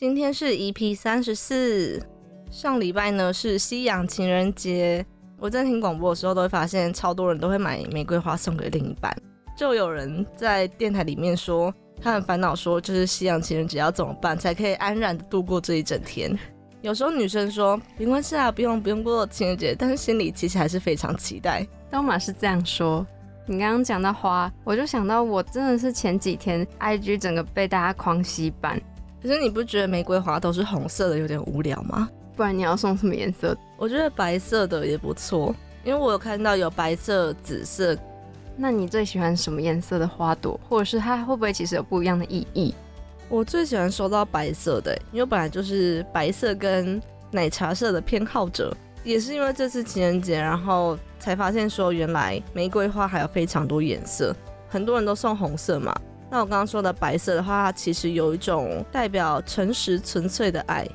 今天是 EP 三十四，上礼拜呢是西洋情人节。我在听广播的时候，都会发现超多人都会买玫瑰花送给另一半。就有人在电台里面说，他很烦恼，说就是西洋情人节要怎么办才可以安然的度过这一整天。有时候女生说没关系啊，不用不用过情人节，但是心里其实还是非常期待。东马是这样说。你刚刚讲到花，我就想到我真的是前几天 IG 整个被大家狂洗版。可是你不觉得玫瑰花都是红色的有点无聊吗？不然你要送什么颜色？我觉得白色的也不错，因为我有看到有白色、紫色。那你最喜欢什么颜色的花朵，或者是它会不会其实有不一样的意义？我最喜欢收到白色的，因为本来就是白色跟奶茶色的偏好者，也是因为这次情人节，然后才发现说原来玫瑰花还有非常多颜色，很多人都送红色嘛。那我刚刚说的白色的话，它其实有一种代表诚实纯粹的爱，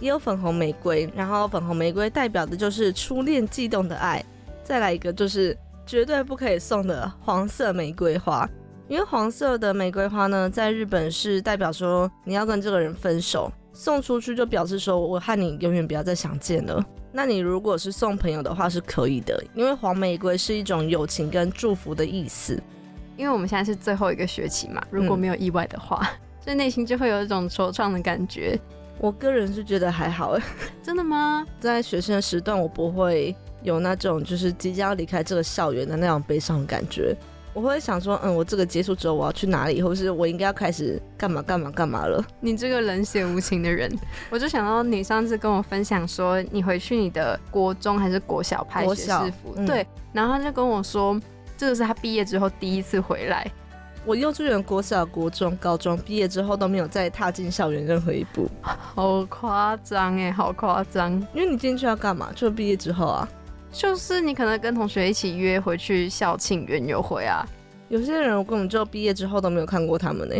也有粉红玫瑰，然后粉红玫瑰代表的就是初恋悸动的爱。再来一个就是绝对不可以送的黄色玫瑰花，因为黄色的玫瑰花呢，在日本是代表说你要跟这个人分手，送出去就表示说我和你永远不要再相见了。那你如果是送朋友的话是可以的，因为黄玫瑰是一种友情跟祝福的意思。因为我们现在是最后一个学期嘛，如果没有意外的话，所以内心就会有一种惆怅的感觉。我个人是觉得还好，真的吗？在学生的时段，我不会有那种就是即将要离开这个校园的那种悲伤的感觉。我会想说，嗯，我这个结束之后我要去哪里，或是我应该要开始干嘛干嘛干嘛了。你这个冷血无情的人，我就想到你上次跟我分享说，你回去你的国中还是国小拍学士服，对，然后他就跟我说。这个是他毕业之后第一次回来。我幼稚园、国小、国中、高中毕业之后都没有再踏进校园任何一步，好夸张哎，好夸张！因为你进去要干嘛？就毕业之后啊，就是你可能跟同学一起约回去校庆园游会啊。有些人我根本就毕业之后都没有看过他们呢。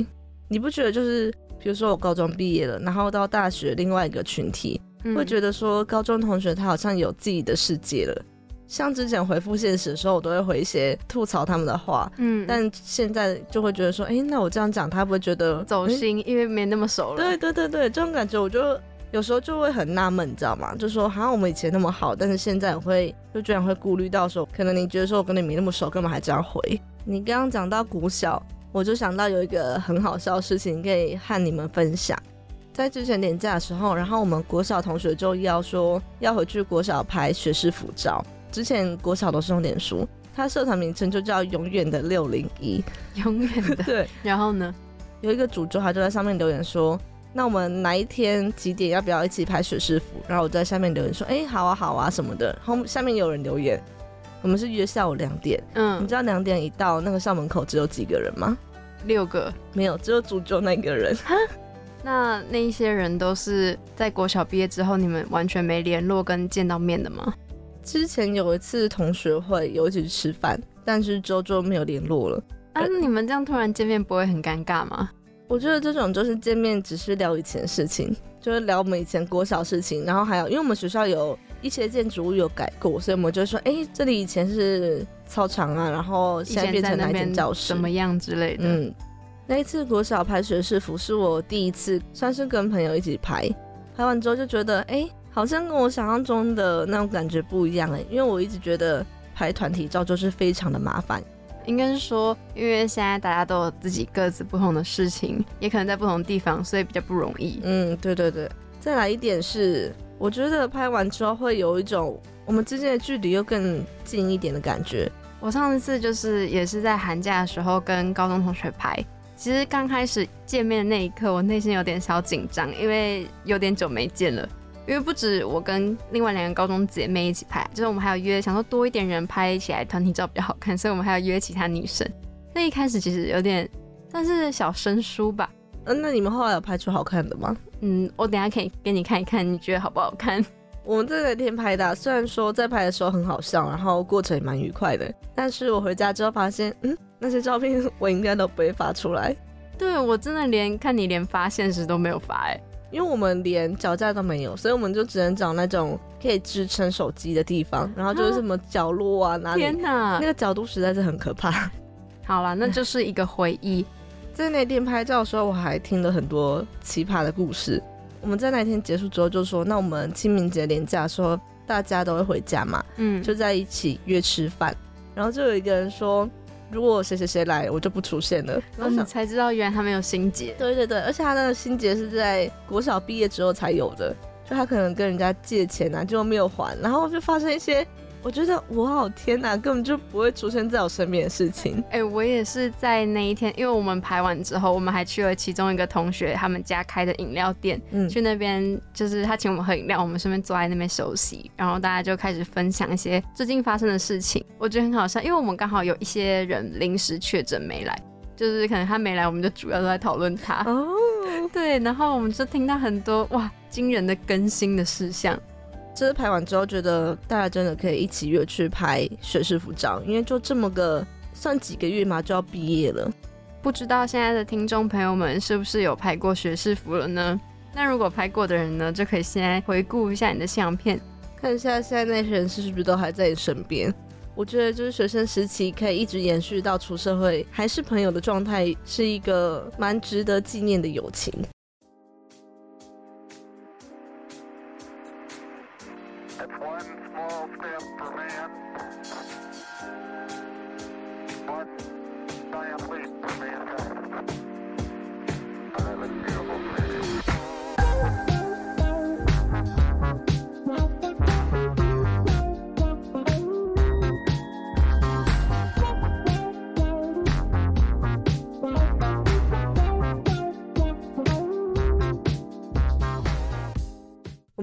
你不觉得就是，比如说我高中毕业了，然后到大学另外一个群体，会觉得说高中同学他好像有自己的世界了。像之前回复现实的时候，我都会回一些吐槽他们的话，嗯，但现在就会觉得说，哎，那我这样讲，他不会觉得走心，因为没那么熟了。对对对对，这种感觉我就有时候就会很纳闷，你知道吗？就说好像我们以前那么好，但是现在会就居然会顾虑到说，可能你觉得说我跟你没那么熟，干嘛还这样回？你刚刚讲到国小，我就想到有一个很好笑的事情可以和你们分享，在之前年假的时候，然后我们国小同学就要说要回去国小拍学士服照。之前国小都是用脸书，他社团名称就叫永远的六零一，永远的对。然后呢，有一个主桌他就在上面留言说，那我们哪一天几点要不要一起拍学士服？然后我在下面留言说，哎，好啊好啊什么的。然后下面有人留言，我们是约下午两点。嗯，你知道两点一到那个校门口只有几个人吗？六个，没有，只有主咒那个人。那那一些人都是在国小毕业之后，你们完全没联络跟见到面的吗？之前有一次同学会有一起去吃饭，但是之后就没有联络了。啊，你们这样突然见面不会很尴尬吗？我觉得这种就是见面只是聊以前的事情，就是聊我们以前国小事情。然后还有，因为我们学校有一些建筑物有改过，所以我们就说，哎，这里以前是操场啊，然后现在变成哪间教室，什么样之类的。嗯，那一次国小拍学士服是我第一次，算是跟朋友一起拍，拍完之后就觉得，哎。好像跟我想象中的那种感觉不一样哎，因为我一直觉得拍团体照就是非常的麻烦。应该是说，因为现在大家都有自己各自不同的事情，也可能在不同地方，所以比较不容易。嗯，对对对。再来一点是，我觉得拍完之后会有一种我们之间的距离又更近一点的感觉。我上次就是也是在寒假的时候跟高中同学拍，其实刚开始见面的那一刻，我内心有点小紧张，因为有点久没见了。因为不止我跟另外两个高中姐妹一起拍，就是我们还有约，想说多一点人拍起来团体照比较好看，所以我们还要约其他女生。那一开始其实有点算是小生疏吧。嗯，那你们后来有拍出好看的吗？嗯，我等下可以给你看一看，你觉得好不好看？我们这两天拍的，虽然说在拍的时候很好笑，然后过程也蛮愉快的，但是我回家之后发现，嗯，那些照片 我应该都不会发出来。对我真的连看你连发现实都没有发哎。因为我们连脚架都没有，所以我们就只能找那种可以支撑手机的地方，然后就是什么角落啊，哪里？天哪，那个角度实在是很可怕。好了，那就是一个回忆。在那天拍照的时候，我还听了很多奇葩的故事。我们在那天结束之后就说，那我们清明节连假说，大家都会回家嘛，嗯，就在一起约吃饭。然后就有一个人说，如果谁谁谁来，我就不出现了。然后你，才知道原来他没有心结。对对对，而且他那个心结是在国小毕业之后才有的，就他可能跟人家借钱啊，就没有还，然后就发生一些，我觉得哇天哪，根本就不会出现在我身边的事情。哎、我也是在那一天，因为我们排完之后，我们还去了其中一个同学他们家开的饮料店，嗯，去那边就是他请我们喝饮料，我们顺便坐在那边休息，然后大家就开始分享一些最近发生的事情，我觉得很好笑，因为我们刚好有一些人临时确诊没来，就是可能他没来，我们就主要都在讨论他。哦，对，然后我们就听到很多哇惊人的更新的事项。这次拍完之后，觉得大家真的可以一起约去拍学士服照，因为就这么个算几个月嘛，就要毕业了。不知道现在的听众朋友们是不是有拍过学士服了呢？那如果拍过的人呢，就可以现在回顾一下你的相片。看一下现在那些人是不是都还在你身边。我觉得就是学生时期可以一直延续到出社会还是朋友的状态，是一个蛮值得纪念的友情。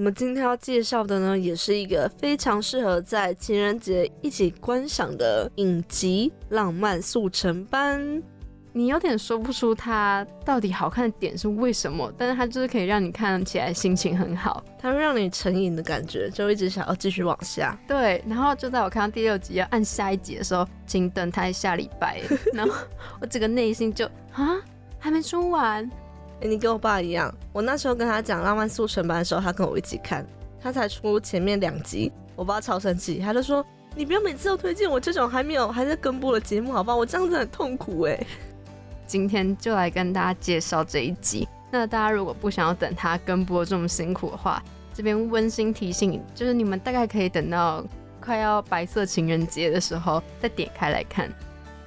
们今天要介绍的呢，也是一个非常适合在情人节一起观赏的影集《浪漫速成班》。你有点说不出它到底好看的点是为什么，但是它就是可以让你看起来心情很好。它会让你成瘾的感觉，就一直想要继续往下。对，然后就在我看到第六集要按下一集的时候，请等待下礼拜，然后我整个内心就啊，还没出完，欸你跟我爸一样，我那时候跟他讲《浪漫速成班》的时候，他跟我一起看，他才出前面两集，我爸超生气，他就说：“你不要每次都推荐我这种还没有还在跟播的节目，好不好？我这样子很痛苦哎。今天就来跟大家介绍这一集。那大家如果不想要等它跟播这么辛苦的话，这边温馨提醒，就是你们大概可以等到快要白色情人节的时候再点开来看。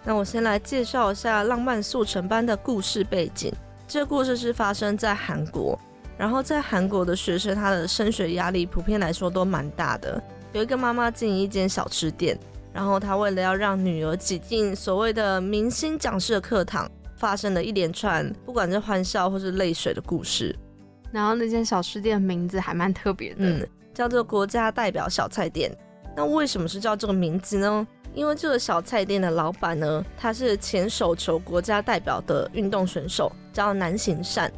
那我先来介绍一下《浪漫速成班》的故事背景。这个故事是发生在韩国，然后在韩国的学生，他的升学压力普遍来说都蛮大的。有一个妈妈经营一间小吃店，然后她为了要让女儿挤进所谓的明星讲师的课堂，发生了一连串不管是欢笑或是泪水的故事。然后那间小吃店的名字还蛮特别的，嗯，叫做国家代表小菜店。那为什么是叫这个名字呢？因为这个小菜店的老板呢，他是前手球国家代表的运动选手，叫南行善。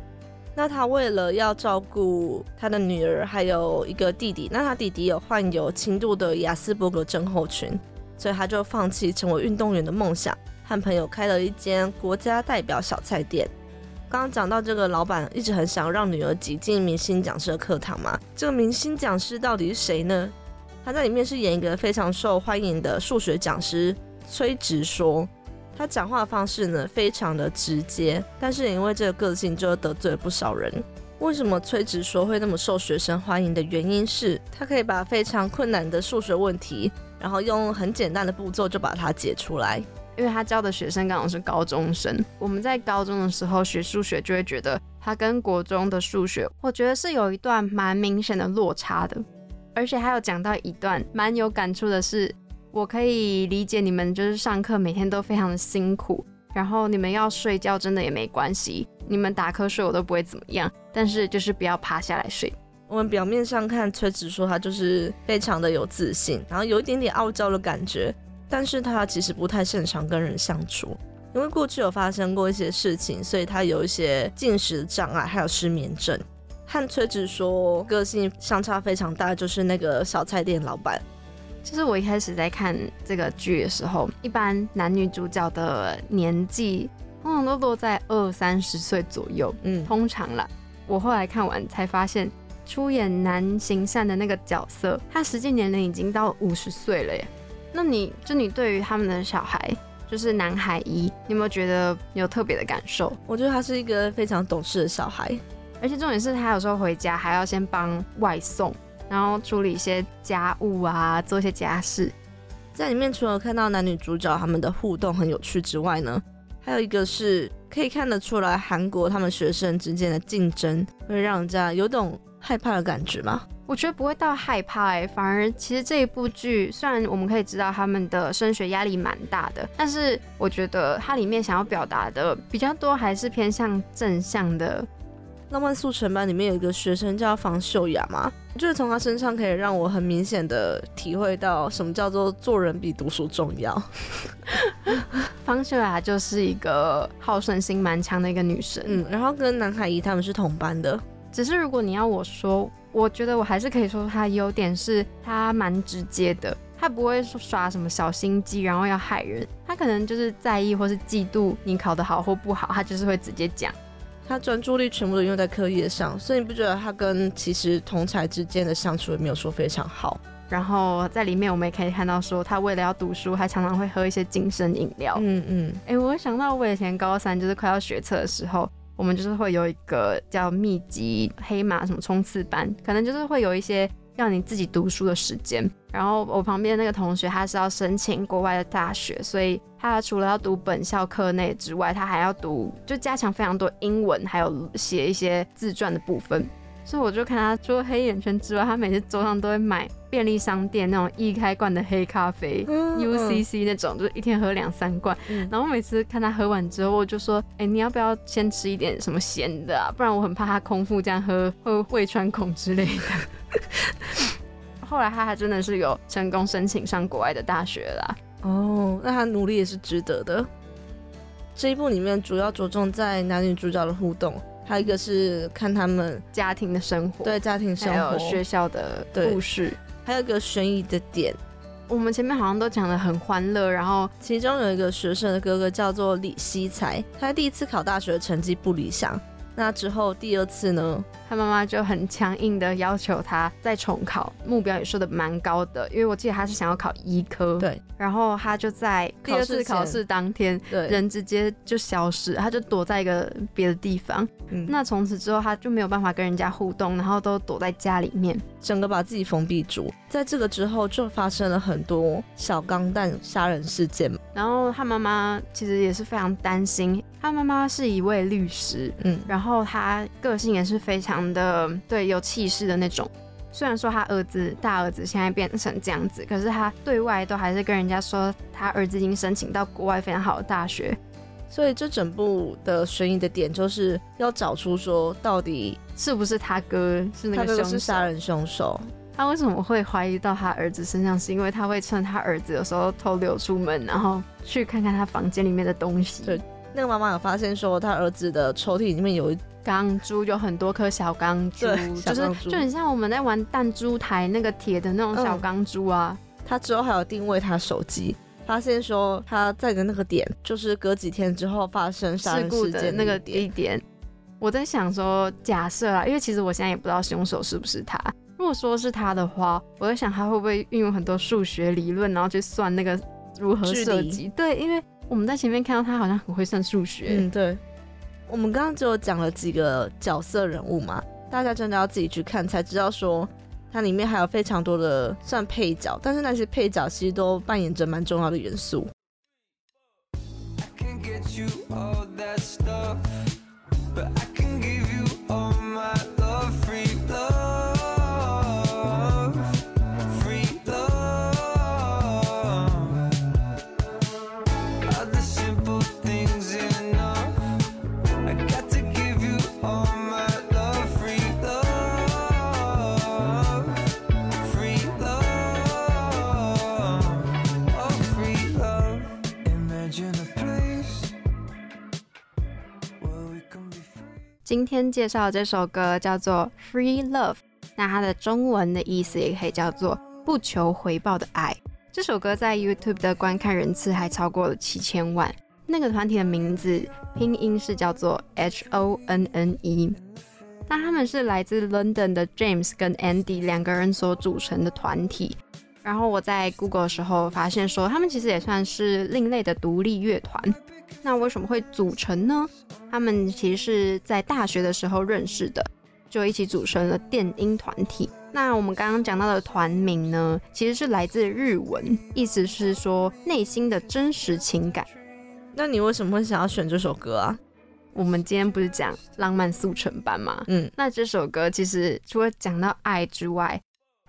那他为了要照顾他的女儿，还有一个弟弟，那他弟弟有患有轻度的雅斯伯格症候群，所以他就放弃成为运动员的梦想，和朋友开了一间国家代表小菜店。刚刚讲到这个老板一直很想让女儿挤进明星讲师的课堂嘛，这个明星讲师到底是谁呢？他在里面是演一个非常受欢迎的数学讲师崔直说，他讲话的方式呢非常的直接，但是因为这个个性就得罪了不少人。为什么崔直说会那么受学生欢迎的原因是，他可以把非常困难的数学问题，然后用很简单的步骤就把它解出来。因为他教的学生刚好是高中生，我们在高中的时候学数学就会觉得他跟国中的数学，我觉得是有一段蛮明显的落差的。而且还有讲到一段蛮有感触的是，我可以理解你们就是上课每天都非常的辛苦，然后你们要睡觉真的也没关系，你们打瞌睡我都不会怎么样，但是就是不要趴下来睡。我们表面上看崔子说他就是非常的有自信，然后有一点点傲娇的感觉，但是他其实不太擅长跟人相处，因为过去有发生过一些事情，所以他有一些进食障碍，还有失眠症。和崔直说个性相差非常大，就是那个小菜店老板。就是我一开始在看这个剧的时候，一般男女主角的年纪通常都落在二三十岁左右，嗯，通常啦。我后来看完才发现，出演男行善的那个角色，他实际年龄已经到五十岁了耶。那你就你对于他们的小孩，就是男孩一，你有没有觉得有特别的感受？我觉得他是一个非常懂事的小孩，而且重点是他有时候回家还要先帮外送，然后处理一些家务啊，做一些家事。在里面除了看到男女主角他们的互动很有趣之外呢，还有一个是可以看得出来韩国他们学生之间的竞争会让人家有种害怕的感觉吗？我觉得不会到害怕哎、反而其实这一部剧虽然我们可以知道他们的升学压力蛮大的，但是我觉得它里面想要表达的比较多还是偏向正向的。浪漫速成班里面有一个学生叫房秀雅嘛，我觉得从他身上可以让我很明显的体会到什么叫做做人比读书重要。方秀雅就是一个好胜心蛮强的一个女生，嗯，然后跟南海怡他们是同班的，只是如果你要我说，我觉得我还是可以说她优点是她蛮直接的，她不会说耍什么小心机，然后要害人，她可能就是在意或是嫉妒你考得好或不好，她就是会直接讲。他专注力全部都用在课业上，所以你不觉得他跟其实同才之间的相处也没有说非常好？然后在里面我们也可以看到说，他为了要读书，还常常会喝一些精神饮料。嗯嗯，哎、我想到我以前高三就是快要学测的时候，我们就是会有一个叫密集黑马什么冲刺班，可能就是会有一些让你自己读书的时间。然后我旁边那个同学他是要申请国外的大学，所以他除了要读本校课内之外，他还要读就加强非常多英文，还有写一些自传的部分。所以我就看他除了黑眼圈之外，他每次桌上都会买便利商店那种易开罐的黑咖啡、嗯 UCC 那种，就是一天喝两三罐。嗯然后每次看他喝完之后，我就说：“哎、你要不要先吃一点什么咸的啊？不然我很怕他空腹这样喝会胃穿孔之类的。”后来他还真的是有成功申请上国外的大学啦。哦，那他努力也是值得的。这一部里面主要着重在男女主角的互动，还有一个是看他们家庭的生活，对家庭生还有活，学校的故事。还有一个悬疑的点。我们前面好像都讲的很欢乐，然后其中有一个学生的哥哥叫做李希才，他第一次考大学的成绩不理想，那之后第二次呢，他妈妈就很强硬的要求他再重考，目标也设的蛮高的，因为我记得他是想要考医科，对，然后他就在第二次考试当天，对，人直接就消失，他就躲在一个别的地方。嗯那从此之后，他就没有办法跟人家互动，然后都躲在家里面。整个把自己封闭住。在这个之后，就发生了很多小钢蛋杀人事件。然后他妈妈其实也是非常担心，他妈妈是一位律师，嗯，然后他个性也是非常的对有气势的那种。虽然说他儿子大儿子现在变成这样子，可是他对外都还是跟人家说他儿子已经申请到国外非常好的大学，所以这整部的悬疑的点就是要找出说，到底是不是他哥是那个凶手？是杀人凶手。他为什么会怀疑到他儿子身上？是因为他会趁他儿子有时候偷溜出门，然后去看看他房间里面的东西。对那个妈妈有发现说，他儿子的抽屉里面有一钢珠有很多颗小钢珠，就是就很像我们在玩弹珠台那个铁的那种小嗯钢珠啊。他之后还有定位他手机，发现说他在的那个点就是隔几天之后发生杀事故人事件的那个点。地点。我在想说，假设啊，因为其实我现在也不知道凶手是不是他。如果说是他的话，我在想他会不会运用很多数学理论，然后去算那个如何距离射击？对，因为我们在前面看到他好像很会算数学。嗯，对。我们刚刚只有讲了几个角色人物嘛，大家真的要自己去看才知道说，它里面还有非常多的算配角，但是那些配角其实都扮演着蛮重要的元素。can get you all that stuff, but I 今天介绍这首歌叫做《Free Love》，那它的中文的意思也可以叫做“不求回报的爱”。这首歌在 YouTube 的观看人次还超过了七千万。那个团体的名字拼音是叫做 H O N N E。那他们是来自 London 的 James 跟 Andy 两个人所组成的团体。然后我在 Google 的时候发现说，他们其实也算是另类的独立乐团。那为什么会组成呢？他们其实是在大学的时候认识的，就一起组成了电音团体。那我们刚刚讲到的团名呢，其实是来自日文，意思是说内心的真实情感。那你为什么会想要选这首歌啊？我们今天不是讲浪漫速成班吗？嗯，那这首歌其实除了讲到爱之外，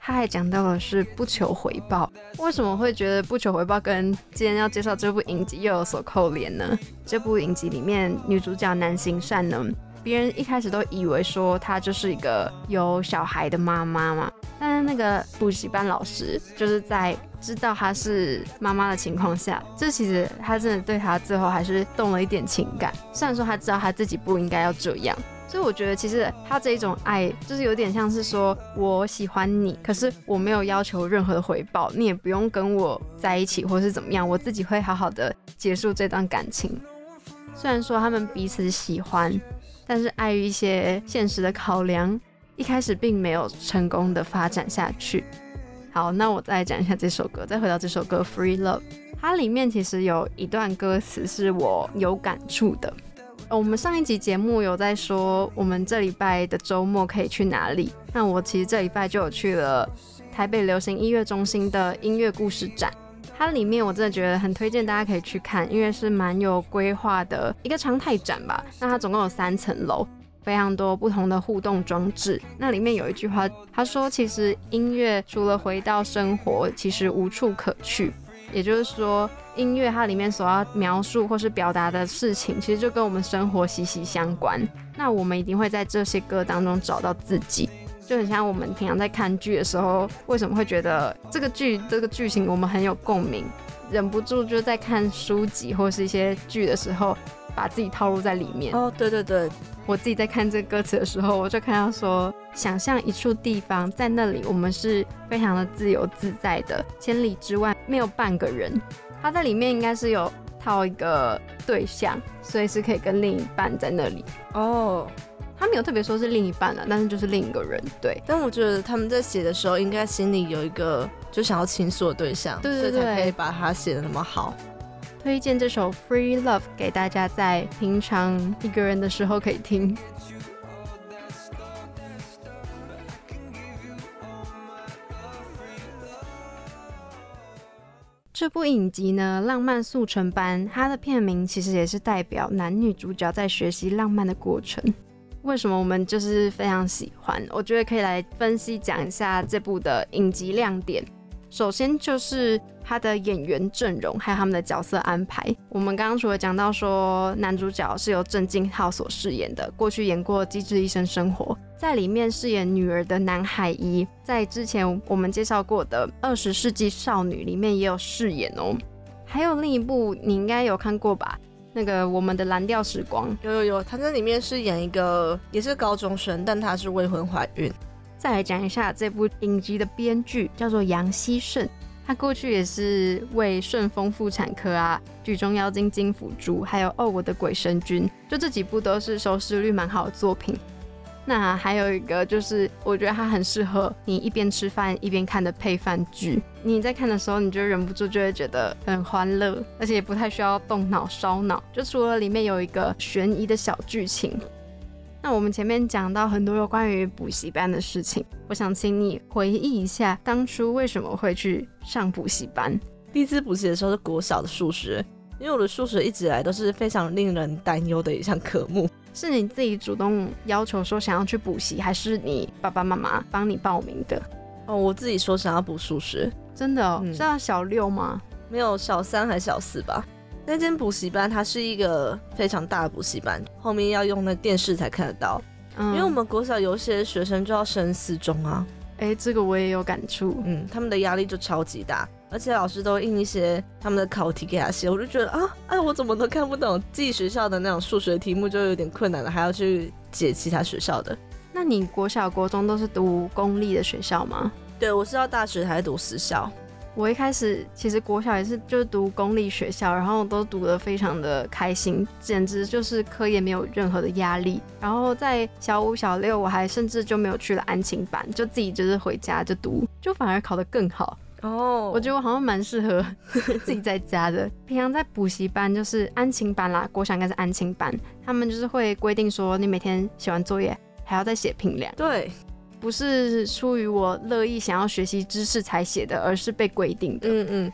他还讲到的是不求回报。为什么会觉得不求回报跟今天要介绍这部影集又有所扣连呢？这部影集里面女主角南行善呢，别人一开始都以为说她就是一个有小孩的妈妈嘛，但那个补习班老师就是在知道她是妈妈的情况下，这其实他真的对她最后还是动了一点情感。虽然说他知道他自己不应该要这样，所以我觉得其实他这一种爱就是有点像是说我喜欢你，可是我没有要求任何的回报，你也不用跟我在一起或是怎么样，我自己会好好的结束这段感情。虽然说他们彼此喜欢，但是碍于一些现实的考量，一开始并没有成功的发展下去。好，那我再讲一下这首歌，再回到这首歌《Free Love》，它里面其实有一段歌词是我有感触的。我们上一集节目有在说，我们这礼拜的周末可以去哪里？那我其实这礼拜就有去了台北流行音乐中心的音乐故事展。它里面我真的觉得很推荐大家可以去看，因为是蛮有规划的一个常态展吧。那它总共有三层楼，非常多不同的互动装置。那里面有一句话，他说：“其实音乐除了回到生活，其实无处可去。”也就是说，音乐它里面所要描述或是表达的事情，其实就跟我们生活息息相关。那我们一定会在这些歌当中找到自己，就很像我们平常在看剧的时候，为什么会觉得这个剧这个剧情我们很有共鸣，忍不住就在看书籍或是一些剧的时候，把自己套入在里面。哦，对对对，我自己在看这个歌词的时候，我就看到说，想象一处地方，在那里我们是非常的自由自在的，千里之外没有半个人。他在里面应该是有套一个对象，所以是可以跟另一半在那里。哦，他没有特别说是另一半了，但是就是另一个人。对，但我觉得他们在写的时候，应该心里有一个就想要倾诉的对象，对对对所以才可以把它写的那么好。推荐这首《Free Love》给大家，在平常一个人的时候可以听。这部影集呢，《浪漫速成班》，它的片名其实也是代表男女主角在学习浪漫的过程。为什么我们就是非常喜欢？我觉得可以来分析讲一下这部的影集亮点。首先就是他的演员阵容，还有他们的角色安排。我们刚刚除了讲到说男主角是由郑敬浩所饰演的，过去演过《机智医生生活》，在里面饰演女儿的南海一，在之前我们介绍过的《二十世纪少女》里面也有饰演哦。还有另一部你应该有看过吧？那个《我们的蓝调时光》，有有有，他在里面是演一个也是高中生，但他是未婚怀孕。再来讲一下这部影集的编剧，叫做杨希胜。他过去也是为顺丰妇产科啊、剧中妖精金福珠，还有哦我的鬼神君，就这几部都是收视率蛮好的作品。那还有一个就是，我觉得它很适合你一边吃饭一边看的配饭剧。你在看的时候，你就忍不住就会觉得很欢乐，而且也不太需要动脑烧脑。就除了里面有一个悬疑的小剧情，那我们前面讲到很多有关于补习班的事情，我想请你回忆一下当初为什么会去上补习班。第一次补习的时候是国小的数学，因为我的数学一直以来都是非常令人担忧的一项科目。是你自己主动要求说想要去补习，还是你爸爸妈妈帮你报名的？哦，我自己说想要补数学，真的哦，嗯是要小六吗？没有小三还小四吧。那间补习班它是一个非常大的补习班，后面要用那电视才看得到。嗯因为我们国小有些学生就要升四中啊，哎、这个我也有感触。嗯，他们的压力就超级大，而且老师都印一些他们的考题给他写，我就觉得啊，哎，我怎么都看不懂，自己学校的那种数学题目就有点困难了，还要去解其他学校的。那你国小、国中都是读公立的学校吗？对，我是到大学还是读私校，我一开始其实国小也是就是读公立学校，然后都读得非常的开心，简直就是课业没有任何的压力。然后在小五、小六，我还甚至就没有去了安亲班，就自己就是回家就读，就反而考得更好。哦我觉得我好像蛮适合自己在家的。平常在补习班就是安亲班啦，国小应该是安亲班，他们就是会规定说，你每天写完作业还要再写评量，对，不是出于我乐意想要学习知识才写的，而是被规定的。嗯嗯，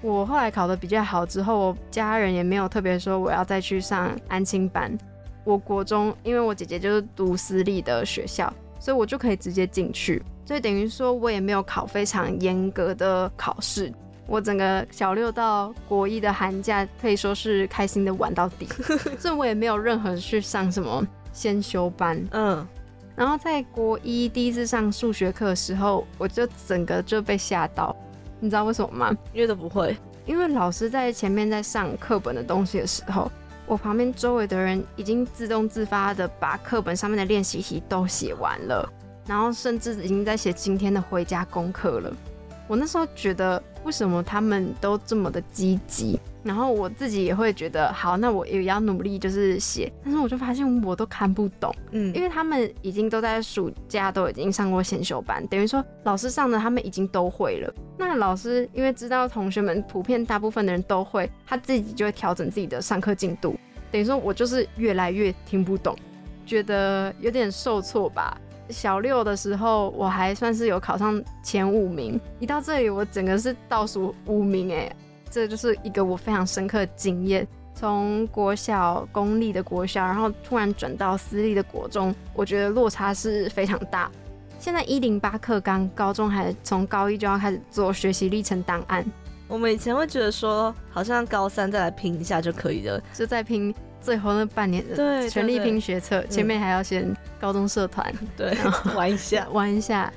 我后来考得比较好之后，我家人也没有特别说我要再去上安亲班。我国中因为我姐姐就是读私立的学校，所以我就可以直接进去，所以等于说我也没有考非常严格的考试。我整个小六到国一的寒假可以说是开心的玩到底，所以我也没有任何去上什么先修班。嗯，然后在国一第一次上数学课的时候，我就整个就被吓到，你知道为什么吗？因为都不会，因为老师在前面在上课本的东西的时候，我旁边周围的人已经自动自发的把课本上面的练习题都写完了，然后甚至已经在写今天的回家功课了。我那时候觉得，为什么他们都这么的积极？然后我自己也会觉得，好，那我也要努力，就是写。但是我就发现我都看不懂。嗯，因为他们已经都在暑假都已经上过先修班，等于说老师上的他们已经都会了。那老师因为知道同学们普遍大部分的人都会，他自己就会调整自己的上课进度。等于说我就是越来越听不懂，觉得有点受挫吧。小六的时候我还算是有考上前五名，一到这里我整个是倒数五名哎，这就是一个我非常深刻的经验。从国小公立的国小，然后突然转到私立的国中，我觉得落差是非常大。现在一零八课纲，高中还从高一就要开始做学习历程档案，我们以前会觉得说，好像高三再来拼一下就可以了，就再拼最后那半年的对全力拼学，学测，前面还要先高中社团对，玩一下，玩一下。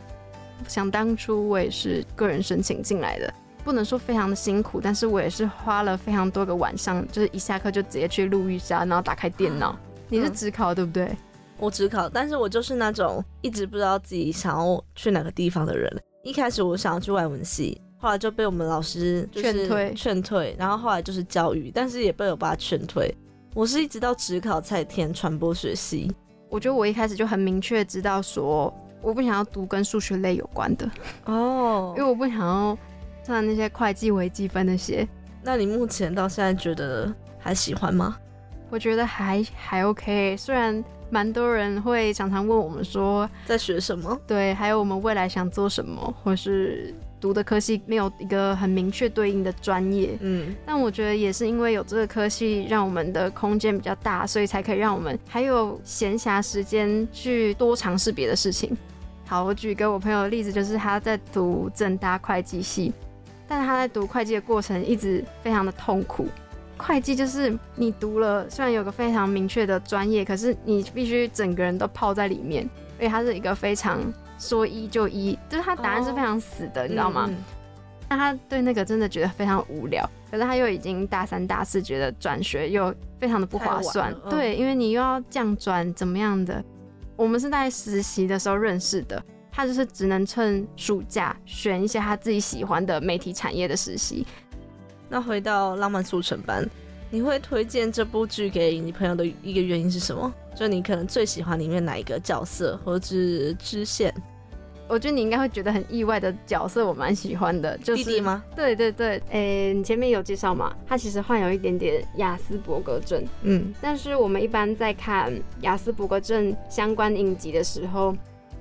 想当初我也是个人申请进来的，不能说非常的辛苦，但是我也是花了非常多个晚上，就是一下课就直接去录一下，然后打开电脑。你是嗯只考对不对？我只考，但是我就是那种一直不知道自己想要去哪个地方的人。一开始我想要去外文系，后来就被我们老师就是劝退劝退，然后后来就是教育，但是也被我爸劝退。我是一直到职考才填传播学系。我觉得我一开始就很明确知道说，我不想要读跟数学类有关的，哦因为我不想要算那些会计微积分那些。那你目前到现在觉得还喜欢吗？我觉得还还 OK，虽然蛮多人会常常问我们说，在学什么？对，还有我们未来想做什么，或是读的科系没有一个很明确对应的专业。嗯，但我觉得也是因为有这个科系，让我们的空间比较大，所以才可以让我们还有闲暇时间去多尝试别的事情。好，我举一个我朋友的例子，就是他在读正大会计系，但是他在读会计的过程一直非常的痛苦。会计就是你读了，虽然有个非常明确的专业，可是你必须整个人都泡在里面，而且它是一个非常说一就一，就是他答案是非常死的，你知道吗？嗯？那他对那个真的觉得非常无聊，可是他又已经大三大四，觉得转学又非常的不划算对，因为你又要降转怎么样的？我们是在实习的时候认识的，他就是只能趁暑假选一些他自己喜欢的媒体产业的实习。那回到《浪漫速成班》，你会推荐这部剧给你朋友的一个原因是什么？就你可能最喜欢里面哪一个角色或者是支线？我觉得你应该会觉得很意外的角色，我蛮喜欢的，就是弟弟？吗？对对对，诶，你前面有介绍嘛，他其实患有一点点雅斯伯格症，嗯，但是我们一般在看雅斯伯格症相关影集的时候，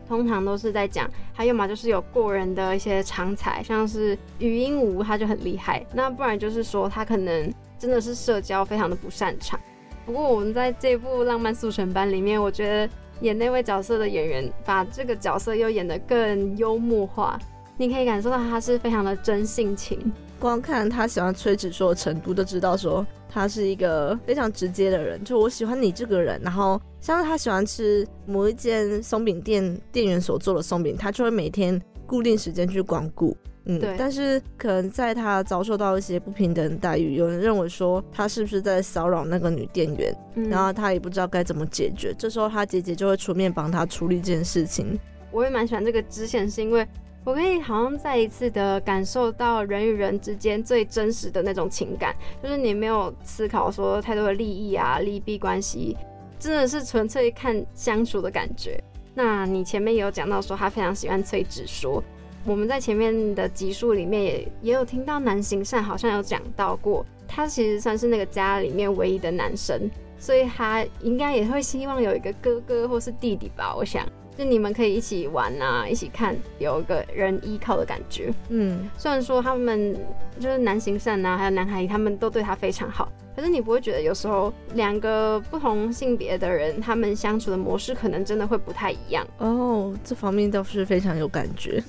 通常都是在讲，还有嘛就是有过人的一些长才，像是语音无他就很厉害，那不然就是说他可能真的是社交非常的不擅长。不过我们在这部《浪漫速成班》里面，我觉得演那位角色的演员把这个角色又演得更幽默化，你可以感受到他是非常的真性情。光看他喜欢崔子说的程度，就知道说他是一个非常直接的人。就我喜欢你这个人，然后像是他喜欢吃某一间松饼店店员所做的松饼，他就会每天固定时间去光顾。嗯对，但是可能在他遭受到一些不平等待遇，有人认为说他是不是在骚扰那个女店员，嗯然后他也不知道该怎么解决。这时候他姐姐就会出面帮他处理这件事情。我也蛮喜欢这个支线，是因为我可以好像再一次的感受到人与人之间最真实的那种情感，就是你没有思考说太多的利益啊、利弊关系，真的是纯粹看相处的感觉。那你前面也有讲到说他非常喜欢崔子说，我们在前面的集数里面也也有听到南行善好像有讲到过，他其实算是那个家里面唯一的男生，所以他应该也会希望有一个哥哥或是弟弟吧，我想。就你们可以一起玩啊，一起看，有一个人依靠的感觉。嗯，虽然说他们就是南行善啊，还有男孩，他们都对他非常好，可是你不会觉得有时候两个不同性别的人，他们相处的模式可能真的会不太一样。哦，这方面倒是非常有感觉。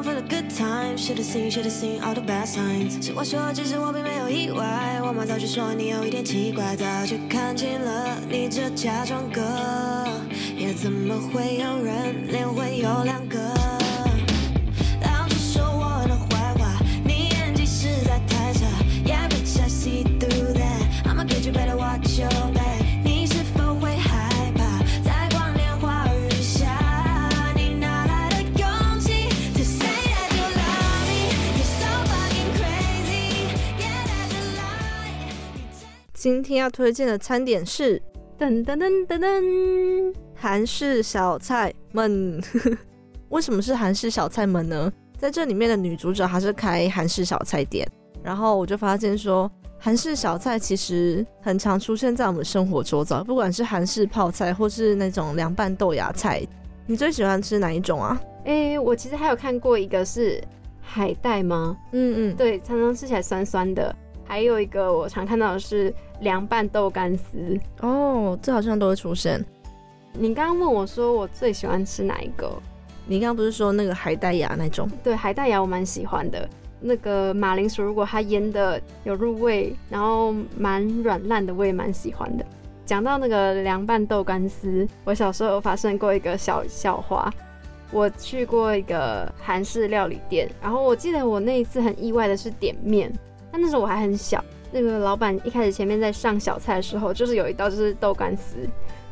For the good times. Should've seen, should've seen all the bad signs. 是我说，其实我并没有意外。我妈早就说你有一点奇怪，早就看清了你这假装哥，也怎么会有人连会有两个？老是说我的坏话，你演技实在太差。Yeah, bitch, I see through that. I'ma get you better watch your 今天要推荐的餐点是噔噔噔噔噔，韩式小菜们。为什么是韩式小菜们呢？在这里面的女主角她是开韩式小菜店，然后我就发现说，韩式小菜其实很常出现在我们生活周遭，不管是韩式泡菜或是那种凉拌豆芽菜。你最喜欢吃哪一种啊？哎、我其实还有看过一个是海带吗？嗯嗯，对，常常吃起来酸酸的。还有一个我常看到的是凉拌豆干丝。哦，这好像都会出现。你刚刚问我说我最喜欢吃哪一个？你刚刚不是说那个海带芽那种？对，海带芽我蛮喜欢的。那个马铃薯如果它腌的有入味，然后蛮软烂的，我也蛮喜欢的。讲到那个凉拌豆干丝，我小时候有发生过一个小笑话。我去过一个韩式料理店，然后我记得我那一次很意外的是点面，但那时候我还很小。那个老板一开始前面在上小菜的时候，就是有一道就是豆干丝，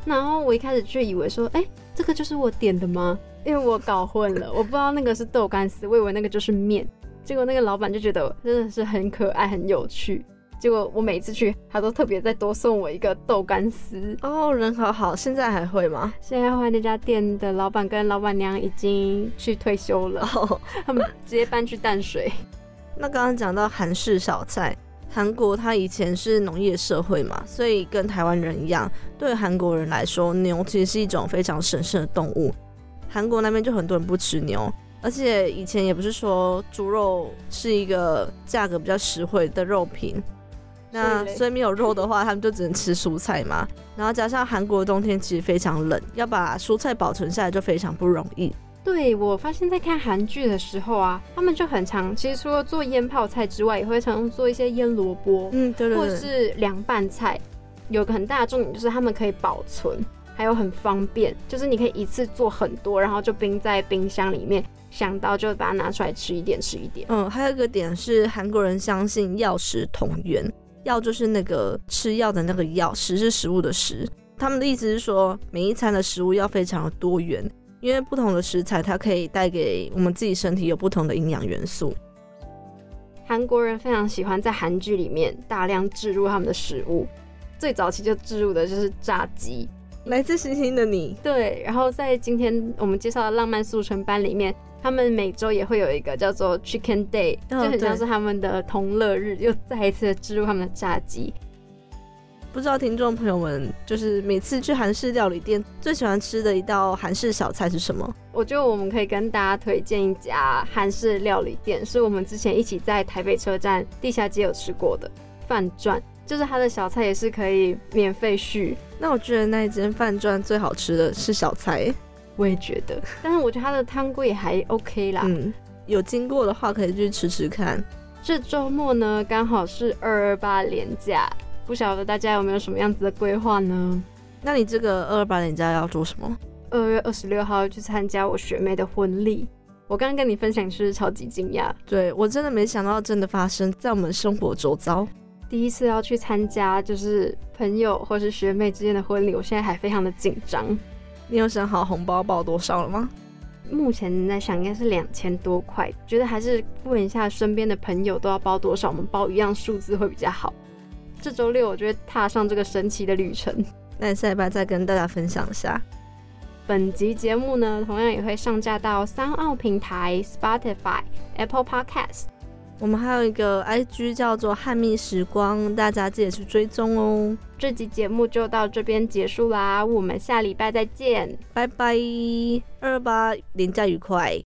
然后我一开始就以为说，哎、这个就是我点的吗？因为我搞混了，我不知道那个是豆干丝，我以为那个就是面。结果那个老板就觉得真的是很可爱、很有趣。结果我每次去，他都特别再多送我一个豆干丝。哦，人好好，现在还会吗？现在换那家店的老板跟老板娘已经去退休了，哦，他们直接搬去淡水。那刚刚讲到韩式小菜，韩国它以前是农业社会嘛，所以跟台湾人一样，对韩国人来说，牛其实是一种非常神圣的动物。韩国那边就很多人不吃牛，而且以前也不是说猪肉是一个价格比较实惠的肉品。那所以没有肉的话，他们就只能吃蔬菜嘛。然后加上韩国的冬天其实非常冷，要把蔬菜保存下来就非常不容易。对我发现，在看韩剧的时候啊，他们就很常，其实除了做腌泡菜之外，也会常做一些腌萝卜，嗯，对对或者，是凉拌菜。有个很大的重点就是他们可以保存，还有很方便，就是你可以一次做很多，然后就冰在冰箱里面，想到就把它拿出来吃一点吃一点。嗯，还有一个点是韩国人相信药食同源，药就是那个吃药的那个药，食是食物的食。他们的意思是说，每一餐的食物要非常的多元，因为不同的食材它可以带给我们自己身体有不同的营养元素。韩国人非常喜欢在韩剧里面大量置入他们的食物，最早期就置入的就是炸鸡。来自星星的你，对，然后在今天我们介绍的浪漫速成班里面，他们每周也会有一个叫做 Chicken Day，、哦就很像是他们的同乐日，又再一次的置入他们的炸鸡。不知道听众朋友们，就是每次去韩式料理店最喜欢吃的一道韩式小菜是什么？我觉得我们可以跟大家推荐一家韩式料理店，是我们之前一起在台北车站地下街有吃过的饭转，就是它的小菜也是可以免费续。那我觉得那一间饭转最好吃的是小菜，我也觉得，但是我觉得它的汤锅也还 OK 啦。嗯，有经过的话可以去吃吃看。这周末呢，刚好是二二八连假，不晓得大家有没有什么样子的规划呢？那你这个二二八年假要做什么？二月二十六号去参加我学妹的婚礼，我刚刚跟你分享是超级惊讶，对我真的没想到，真的发生在我们生活周遭。第一次要去参加就是朋友或是学妹之间的婚礼，我现在还非常的紧张。你有想好红包包多少了吗？目前在想应该是两千多块，觉得还是问一下身边的朋友都要包多少，我们包一样数字会比较好。这周六我就会踏上这个神奇的旅程。那下礼拜再跟大家分享一下。本集节目呢，同样也会上架到三奥平台、Spotify、Apple Podcast。我们还有一个 IG 叫做汉密时光，大家记得去追踪哦。这集节目就到这边结束啦，我们下礼拜再见。拜拜，二八连假愉快。